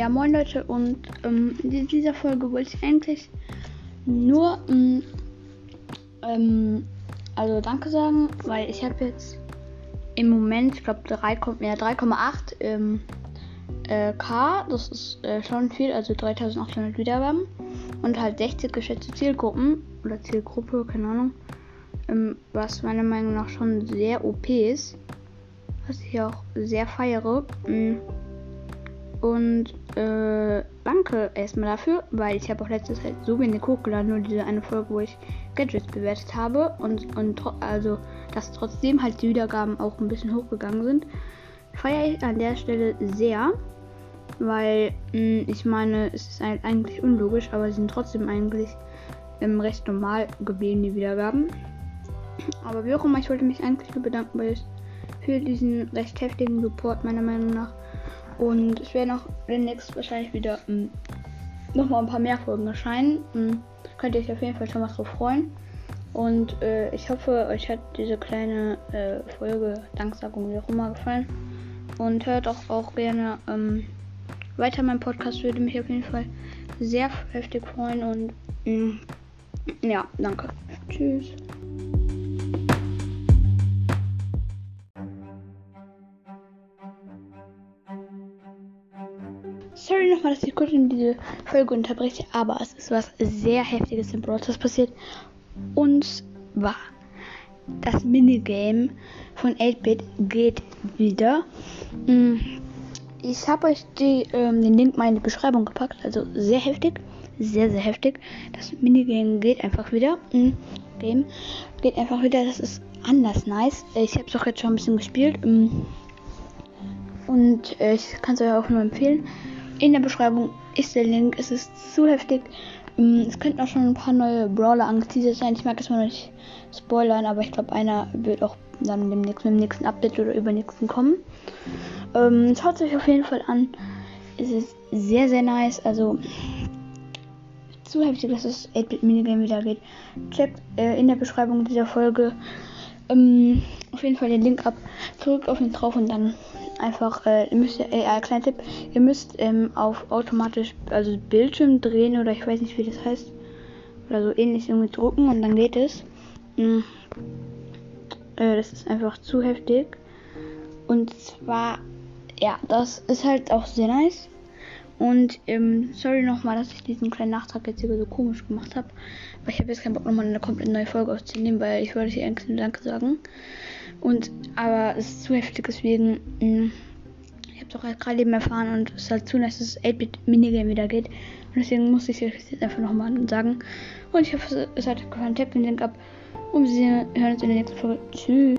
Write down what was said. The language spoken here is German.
ja, moin Leute und ähm, in dieser Folge wollte ich eigentlich nur ähm, ähm, also danke sagen, weil ich habe jetzt im Moment, ich glaube 3,8 ja, 3,8 ähm, äh, K, das ist äh, schon viel, also 3800 Wiedergaben und halt 60 geschätzte Zielgruppen oder Zielgruppe, keine Ahnung, ähm, was meiner Meinung nach schon sehr OP ist, was ich auch sehr feiere. Mh. Und äh, danke erstmal dafür, weil ich habe auch letztes Zeit so wenig hochgeladen, nur diese eine Folge, wo ich Gadgets bewertet habe und, und also, dass trotzdem halt die Wiedergaben auch ein bisschen hochgegangen sind. Feiere ich an der Stelle sehr, weil mh, hm, ich meine, es ist eigentlich unlogisch, aber sie sind trotzdem eigentlich ähm, recht normal geblieben, die Wiedergaben. Aber wie auch immer, ich wollte mich eigentlich nur bedanken weil für diesen recht heftigen Support meiner Meinung nach. Und es werden auch demnächst wahrscheinlich wieder ähm, nochmal ein paar mehr Folgen erscheinen. Ähm, könnt ihr euch auf jeden Fall schon mal drauf freuen. Und äh, ich hoffe, euch hat diese kleine äh, Folge, Danksagung, wie auch immer, gefallen. Und hört auch, auch gerne ähm, weiter meinen Podcast, würde mich auf jeden Fall sehr heftig freuen. Und mh, mm, ja, danke. Tschüss. Sorry nochmal, dass ich kurz in diese Folge unterbreche, aber es ist was sehr Heftiges im Broadcast passiert. Und zwar, das Minigame von 8-Bit geht wieder. Mm, ich habe euch die, ähm, den Link mal in die Beschreibung gepackt, also sehr heftig. Sehr, sehr heftig. Das Minigame geht einfach wieder. Mm, Game geht einfach wieder. Das ist anders nice. Ich habe es auch jetzt schon ein bisschen gespielt. Mm, und äh, ich kann es euch auch nur empfehlen. In der Beschreibung ist der Link. Es ist zu heftig. Mm, es könnten auch schon ein paar neue Brawler angeteasert sein. Ich mag es mal nicht spoilern, aber ich glaube, einer wird auch dann demnächst mit dem nächsten Update oder übernächsten kommen. Ähm, schaut es euch auf jeden Fall an. Es ist sehr, sehr nice. Also zu heftig, dass es 8-Bit Minigame wieder geht. Checkt äh, in der Beschreibung dieser Folge ähm, auf jeden Fall den Link ab. Drückt auf ihn drauf und dann einfach, äh, müsst ihr, äh, kleiner Tipp, ihr müsst ähm, auf automatisch, also Bildschirm drehen oder ich weiß nicht wie das heißt, oder so ähnlich irgendwie drucken und dann geht es. Mhm. Äh, das ist einfach zu heftig. Und zwar, ja, das ist halt auch sehr nice. Und ähm, sorry nochmal, dass ich diesen kleinen Nachtrag jetzt hier so komisch gemacht habe. Weil ich habe jetzt keinen Bock nochmal eine komplett neue Folge aufzunehmen, weil ich wollte hier eigentlich nur Danke sagen. Und aber es ist zu heftig, deswegen. Mh, mm, ich habe es auch halt gerade eben erfahren und es ist halt zu dass das 8-Bit Minigame wieder geht. Und deswegen muss ich es jetzt einfach nochmal sagen. Und ich hoffe, es hat gefallen. Tippt den Link ab. Und wir hören uns in der nächsten Folge. Tschüss.